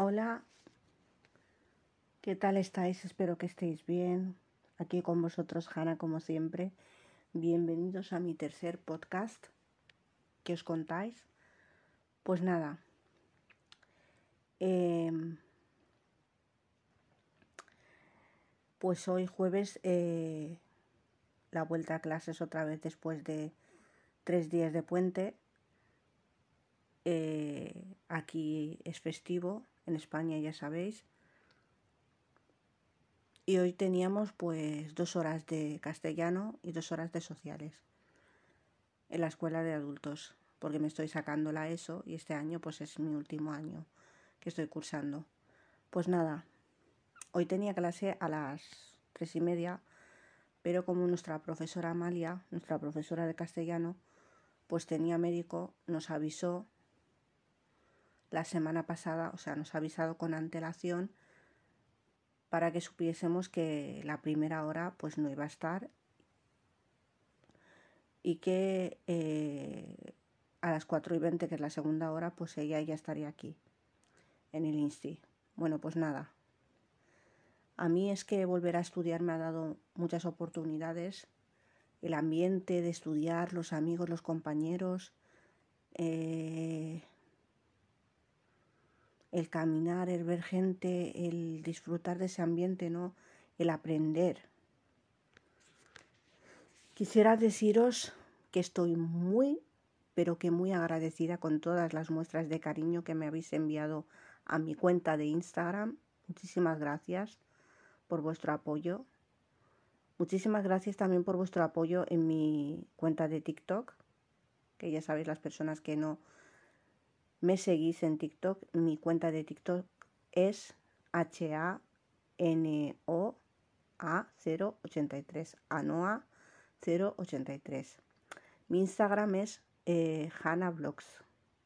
Hola, ¿qué tal estáis? Espero que estéis bien. Aquí con vosotros, Hanna, como siempre. Bienvenidos a mi tercer podcast. ¿Qué os contáis? Pues nada. em, pues hoy jueves eh, la vuelta a clases otra vez después de tres días de puente. Eh, aquí es festivo, en España ya sabéis. Y hoy teníamos pues dos horas de castellano y dos horas de sociales en la escuela de adultos, porque me estoy sacando la ESO y este año pues es mi último año que estoy cursando. Pues nada, hoy tenía clase a las tres y media, pero como nuestra profesora Amalia, nuestra profesora de castellano, pues tenía médico, nos avisó la semana pasada, o sea, nos ha avisado con antelación para que supiésemos que la primera hora pues no iba a estar y que eh, a las 4 y 20, que es la segunda hora, pues ella ya estaría aquí, en el Insti. Bueno, pues nada. A mí es que volver a estudiar me ha dado muchas oportunidades. El ambiente de estudiar, los amigos, los compañeros, eh, el caminar, el ver gente, el disfrutar de ese ambiente, ¿no? El aprender. Quisiera deciros que estoy muy, pero que muy agradecida con todas las muestras de cariño que me habéis enviado a mi cuenta de Instagram. Muchísimas gracias por vuestro apoyo. Muchísimas gracias también por vuestro apoyo en mi cuenta de TikTok, que ya sabéis las personas que no me seguís en TikTok, mi cuenta de TikTok es H-A-N-O-A 083, ANOA 083. Mi Instagram es eh, Vlogs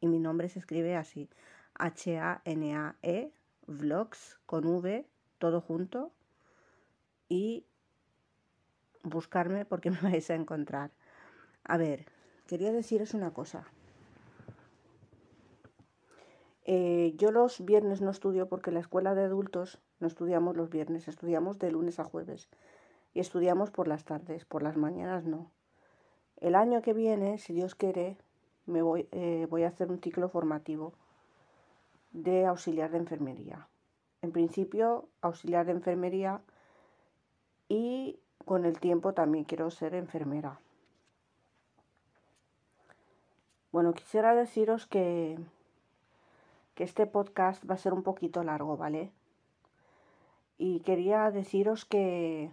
y mi nombre se escribe así, H-A-N-A-E Vlogs con V, todo junto y buscarme porque me vais a encontrar. A ver, quería deciros una cosa. Eh, yo los viernes no estudio porque la escuela de adultos no estudiamos los viernes, estudiamos de lunes a jueves y estudiamos por las tardes, por las mañanas no. El año que viene, si Dios quiere, me voy, eh, voy a hacer un ciclo formativo de auxiliar de enfermería. En principio, auxiliar de enfermería y con el tiempo también quiero ser enfermera. Bueno, quisiera deciros que que este podcast va a ser un poquito largo, ¿vale? Y quería deciros que,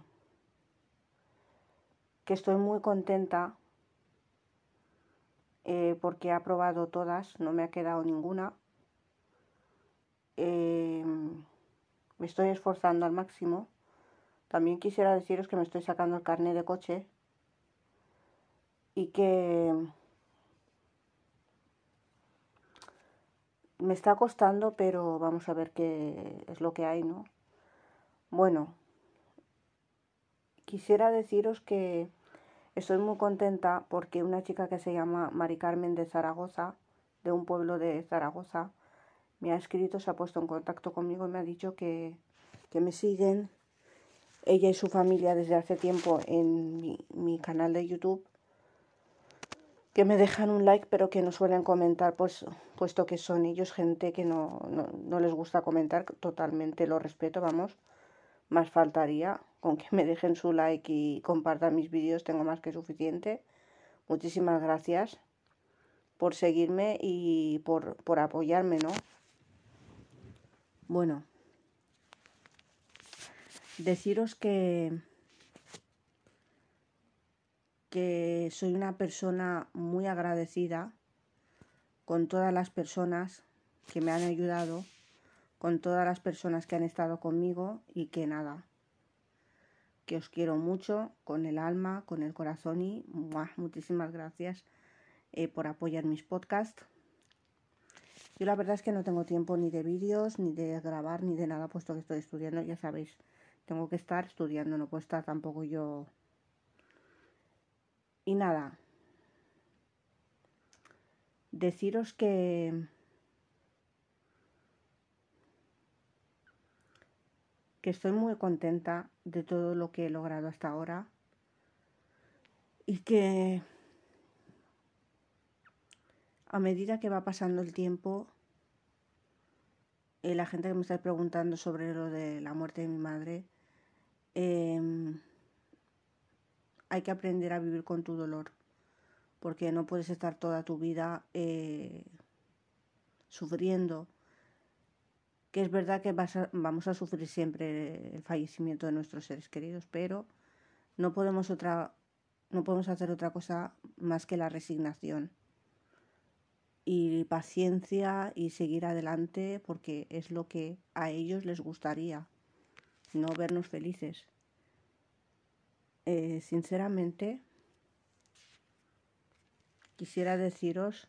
que estoy muy contenta eh, porque he aprobado todas, no me ha quedado ninguna. Eh, me estoy esforzando al máximo. También quisiera deciros que me estoy sacando el carnet de coche y que me está costando, pero vamos a ver qué es lo que hay, ¿no? Bueno, quisiera deciros que estoy muy contenta porque una chica que se llama Mari Carmen de Zaragoza, de un pueblo de Zaragoza, me ha escrito, se ha puesto en contacto conmigo y me ha dicho que, que me siguen ella y su familia desde hace tiempo en mi, mi canal de YouTube que me dejan un like pero que no suelen comentar pues puesto que son ellos gente que no, no, les gusta comentar totalmente lo respeto vamos. Más faltaría con que me dejen su like y compartan mis vídeos tengo más que suficiente. Muchísimas gracias por seguirme y por, por apoyarme no bueno deciros que que soy una persona muy agradecida con todas las personas que me han ayudado, con todas las personas que han estado conmigo y que nada, que os quiero mucho con el alma, con el corazón y muchísimas gracias eh, por apoyar mis podcasts. Yo la verdad es que no tengo tiempo ni de vídeos, ni de grabar, ni de nada, puesto que estoy estudiando, ya sabéis, tengo que estar estudiando, no puedo estar tampoco yo y nada, deciros que que estoy muy contenta de todo lo que he logrado hasta ahora y que a medida que va pasando el tiempo, eh, la gente que me está preguntando sobre lo de la muerte de mi madre, em, hay que aprender a vivir con tu dolor, porque no puedes estar toda tu vida eh, sufriendo. Que es verdad que vamos a sufrir siempre el fallecimiento de nuestros seres queridos, pero no podemos otra, no podemos hacer otra cosa más que la resignación y paciencia y seguir adelante porque es lo que a ellos les gustaría, no vernos felices. Eh, sinceramente, quisiera deciros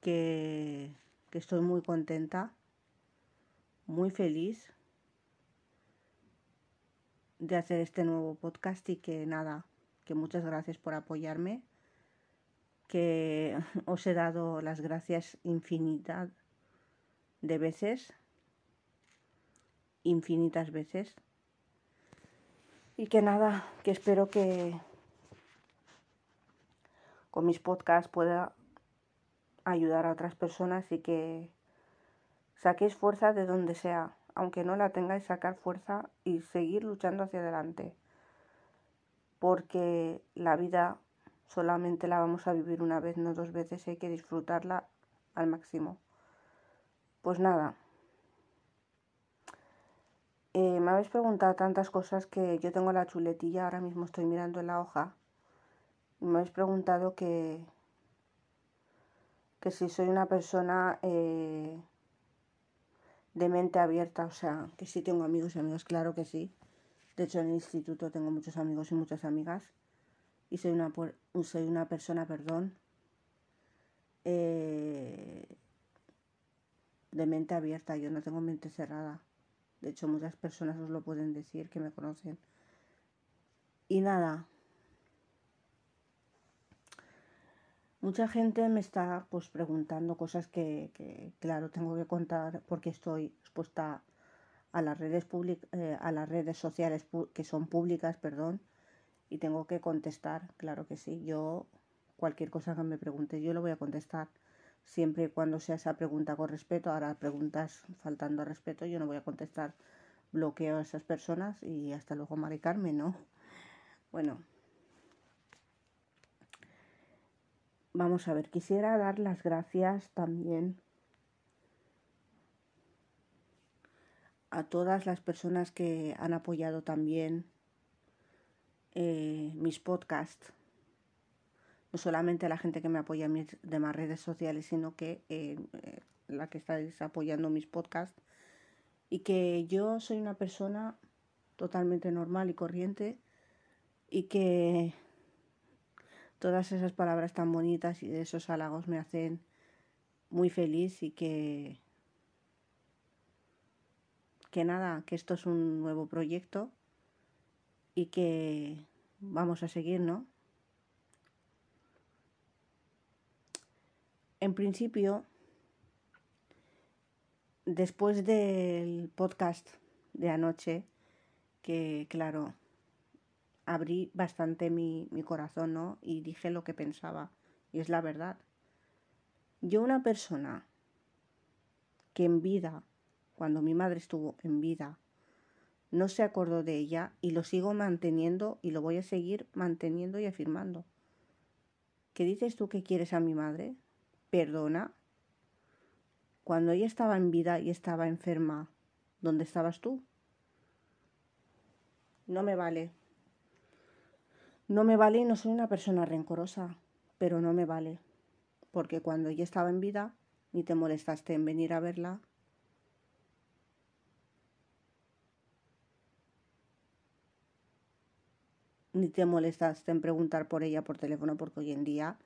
que, que estoy muy contenta, muy feliz de hacer este nuevo podcast y que nada, que muchas gracias por apoyarme que os he dado las gracias infinidad de veces, infinitas veces. Y que nada, que espero que con mis podcasts pueda ayudar a otras personas y que saquéis fuerza de donde sea, aunque no la tengáis, sacar fuerza y seguir luchando hacia adelante. Porque la vida solamente la vamos a vivir una vez, no dos veces, hay que disfrutarla al máximo. Pues nada. Eh, me habéis preguntado tantas cosas que yo tengo la chuletilla, ahora mismo estoy mirando en la hoja. Me habéis preguntado que, que si soy una persona eh, de mente abierta, o sea, que si tengo amigos y amigas, claro que sí. De hecho, en el instituto tengo muchos amigos y muchas amigas y soy una, soy una persona, perdón, eh, de mente abierta, yo no tengo mente cerrada. De hecho, muchas personas os lo pueden decir que me conocen. Y nada, mucha gente me está pues preguntando cosas que, que claro, tengo que contar porque estoy expuesta a las redes, eh, a las redes sociales que son públicas, perdón, y tengo que contestar, claro que sí. Yo, cualquier cosa que me pregunte, yo lo voy a contestar. Siempre y cuando sea esa pregunta con respeto, ahora preguntas faltando respeto, yo no voy a contestar. Bloqueo a esas personas y hasta luego, Mari Carmen, ¿no? Bueno, vamos a ver, quisiera dar las gracias también a todas las personas que han apoyado también eh, mis podcasts, no solamente a la gente que me apoya en mis demás redes sociales, sino que eh, eh, la que estáis apoyando mis podcasts, y que yo soy una persona totalmente normal y corriente, y que todas esas palabras tan bonitas y esos halagos me hacen muy feliz y que que nada, que esto es un nuevo proyecto y que vamos a seguir, ¿no? En principio, después del podcast de anoche, que claro, abrí bastante mi, mi, corazón, ¿no? Y dije lo que pensaba. Y es la verdad. Yo una persona que en vida, cuando mi madre estuvo en vida, no se acordó de ella y lo sigo manteniendo y lo voy a seguir manteniendo y afirmando. ¿Qué dices tú que quieres a mi madre? Perdona. Cuando ella estaba en vida y estaba enferma, ¿dónde estabas tú? No me vale. No me vale y no soy una persona rencorosa, pero no me vale. Porque cuando ella estaba en vida, ni te molestaste en venir a verla, ni te molestaste en preguntar por ella por teléfono, porque hoy en día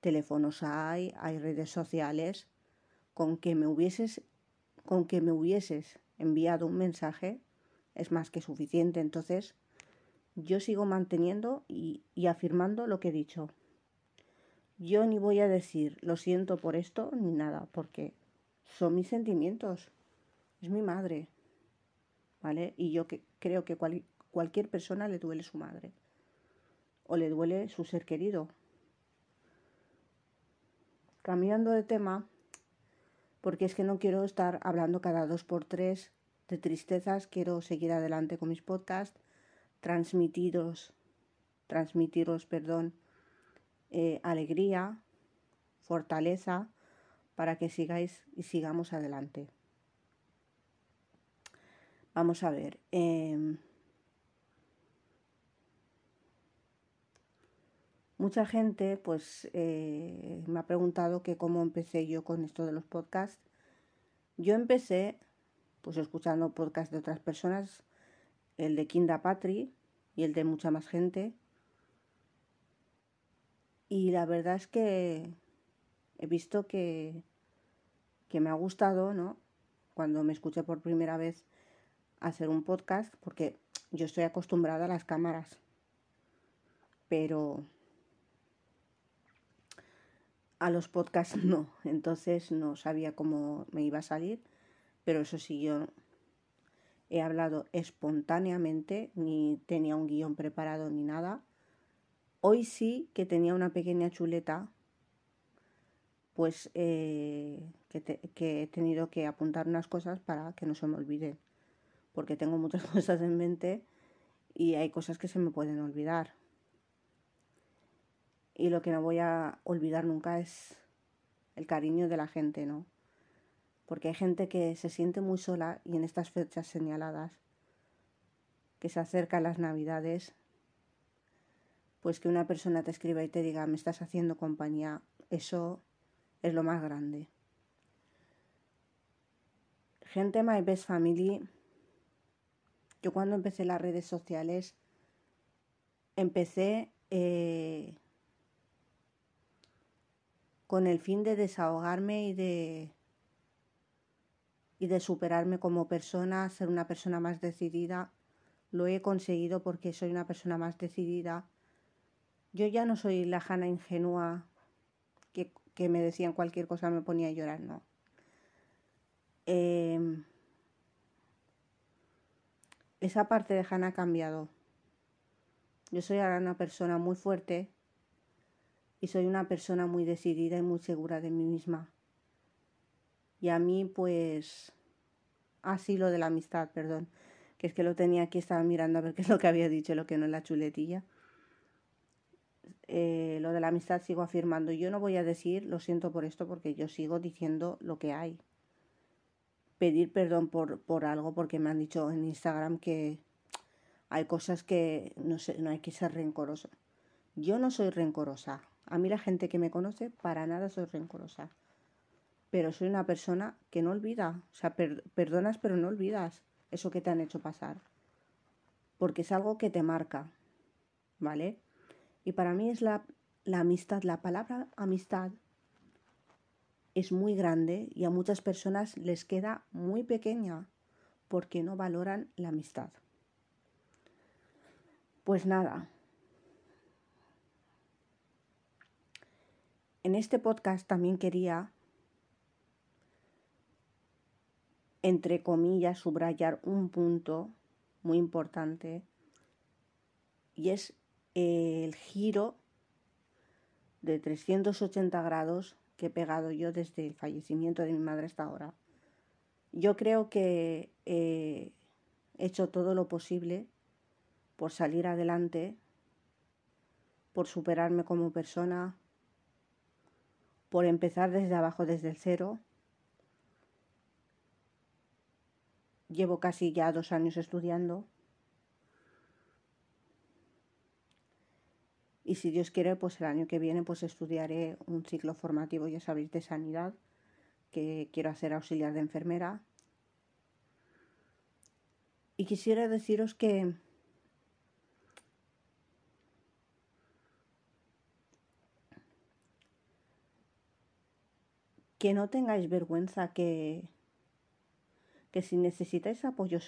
teléfonos hay, hay redes sociales. Con que me hubieses, con que me hubieses enviado un mensaje es más que suficiente. Entonces, yo sigo manteniendo y, y afirmando lo que he dicho. Yo ni voy a decir lo siento por esto ni nada, porque son mis sentimientos. Es mi madre. ¿vale? Y yo que, creo que cualquier persona le duele su madre o le duele su ser querido. Cambiando de tema, porque es que no quiero estar hablando cada dos por tres de tristezas, quiero seguir adelante con mis podcasts, transmitiros, transmitiros, perdón, eh, alegría, fortaleza, para que sigáis y sigamos adelante. Vamos a ver. Em, mucha gente pues eh, me ha preguntado que cómo empecé yo con esto de los podcasts. Yo empecé pues escuchando podcasts de otras personas, el de Kinda Patri y el de mucha más gente. Y la verdad es que he visto que, que me ha gustado, ¿no? Cuando me escuché por primera vez hacer un podcast, porque yo estoy acostumbrada a las cámaras, pero a los podcasts no, entonces no sabía cómo me iba a salir, pero eso sí, yo he hablado espontáneamente, ni tenía un guion preparado ni nada. Hoy sí que tenía una pequeña chuleta, pues eh, que, he tenido que apuntar unas cosas para que no se me olviden, porque tengo muchas cosas en mente y hay cosas que se me pueden olvidar. Y lo que no voy a olvidar nunca es el cariño de la gente, ¿no? Porque hay gente que se siente muy sola y en estas fechas señaladas, que se acercan las navidades, pues que una persona te escriba y te diga, me estás haciendo compañía, eso es lo más grande. Gente My Best Family, yo cuando empecé las redes sociales, empecé eh, con el fin de desahogarme y de y de superarme como persona, ser una persona más decidida. Lo he conseguido porque soy una persona más decidida. Yo ya no soy la Jana ingenua que, que, me decían cualquier cosa me ponía a llorar, no. Em, esa parte de Hannah ha cambiado. Yo soy ahora una persona muy fuerte y soy una persona muy decidida y muy segura de mí misma. Y a mí, pues, así lo de la amistad, perdón, que es que lo tenía aquí, estaba mirando a ver qué es lo que había dicho, lo que no es la chuletilla. Eh, lo de la amistad sigo afirmando. Yo no voy a decir, lo siento por esto, porque yo sigo diciendo lo que hay. Pedir perdón por, por algo, porque me han dicho en Instagram que hay cosas que no, no hay que ser rencoroso. Yo no soy rencorosa. A mí la gente que me conoce, para nada soy rencorosa. Pero soy una persona que no olvida. O sea, perdonas pero no olvidas eso que te han hecho pasar. Porque es algo que te marca. ¿Vale? Y para mí es la, la amistad, la palabra amistad es muy grande y a muchas personas les queda muy pequeña porque no valoran la amistad. Pues nada, En este podcast también quería, entre comillas, subrayar un punto muy importante y es el giro de 380 grados que he pegado yo desde el fallecimiento de mi madre hasta ahora. Yo creo que he hecho todo lo posible por salir adelante, por superarme como persona, por empezar desde abajo, desde el cero. Llevo casi ya dos años estudiando. Y si Dios quiere, pues el año que viene pues estudiaré un ciclo formativo, ya sabéis, de sanidad, que quiero hacer auxiliar de enfermera. Y quisiera deciros que que no tengáis vergüenza, que, que si necesitáis apoyo,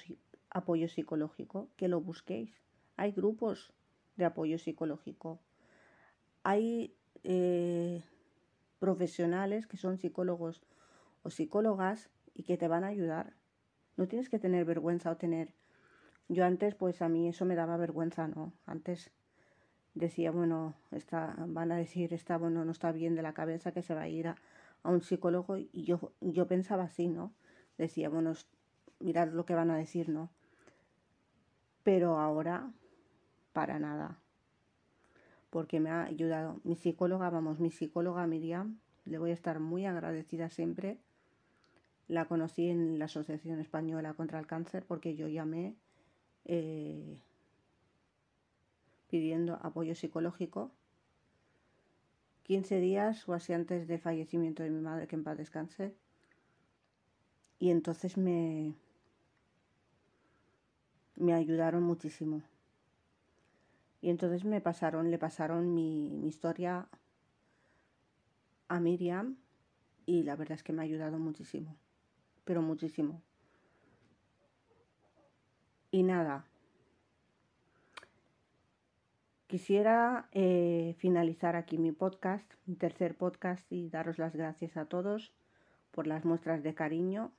apoyo psicológico, que lo busquéis. Hay grupos de apoyo psicológico. Hay eh, profesionales que son psicólogos o psicólogas y que te van a ayudar. No tienes que tener vergüenza o tener Yo antes, pues a mí eso me daba vergüenza, ¿no? Antes decía, bueno, está, van a decir, está, bueno, no está bien de la cabeza, que se va a ir a, a un psicólogo. Y yo, yo pensaba así, ¿no? Decía, bueno, mirad lo que van a decir, ¿no? Pero ahora, para nada. Porque me ha ayudado. Mi psicóloga, vamos, mi psicóloga Miriam, le voy a estar muy agradecida siempre. La conocí en la Asociación Española contra el Cáncer porque yo llamé eh, pidiendo apoyo psicológico 15 días o así antes de fallecimiento de mi madre, que en paz descanse. Y entonces me, me ayudaron muchísimo. Y entonces me pasaron, le pasaron mi, mi historia a Miriam y la verdad es que me ha ayudado muchísimo, pero muchísimo. Y nada, quisiera eh, finalizar aquí mi podcast, mi tercer podcast, y daros las gracias a todos por las muestras de cariño,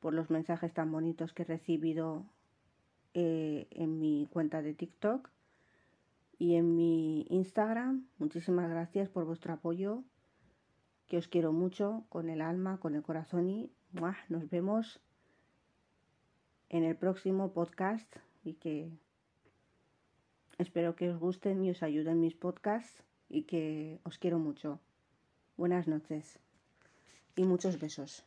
por los mensajes tan bonitos que he recibido eh, en mi cuenta de TikTok y en mi Instagram. Muchísimas gracias por vuestro apoyo, que os quiero mucho, con el alma, con el corazón y nos vemos en el próximo podcast y que espero que os gusten y os ayuden mis podcasts y que os quiero mucho. Buenas noches y muchos besos.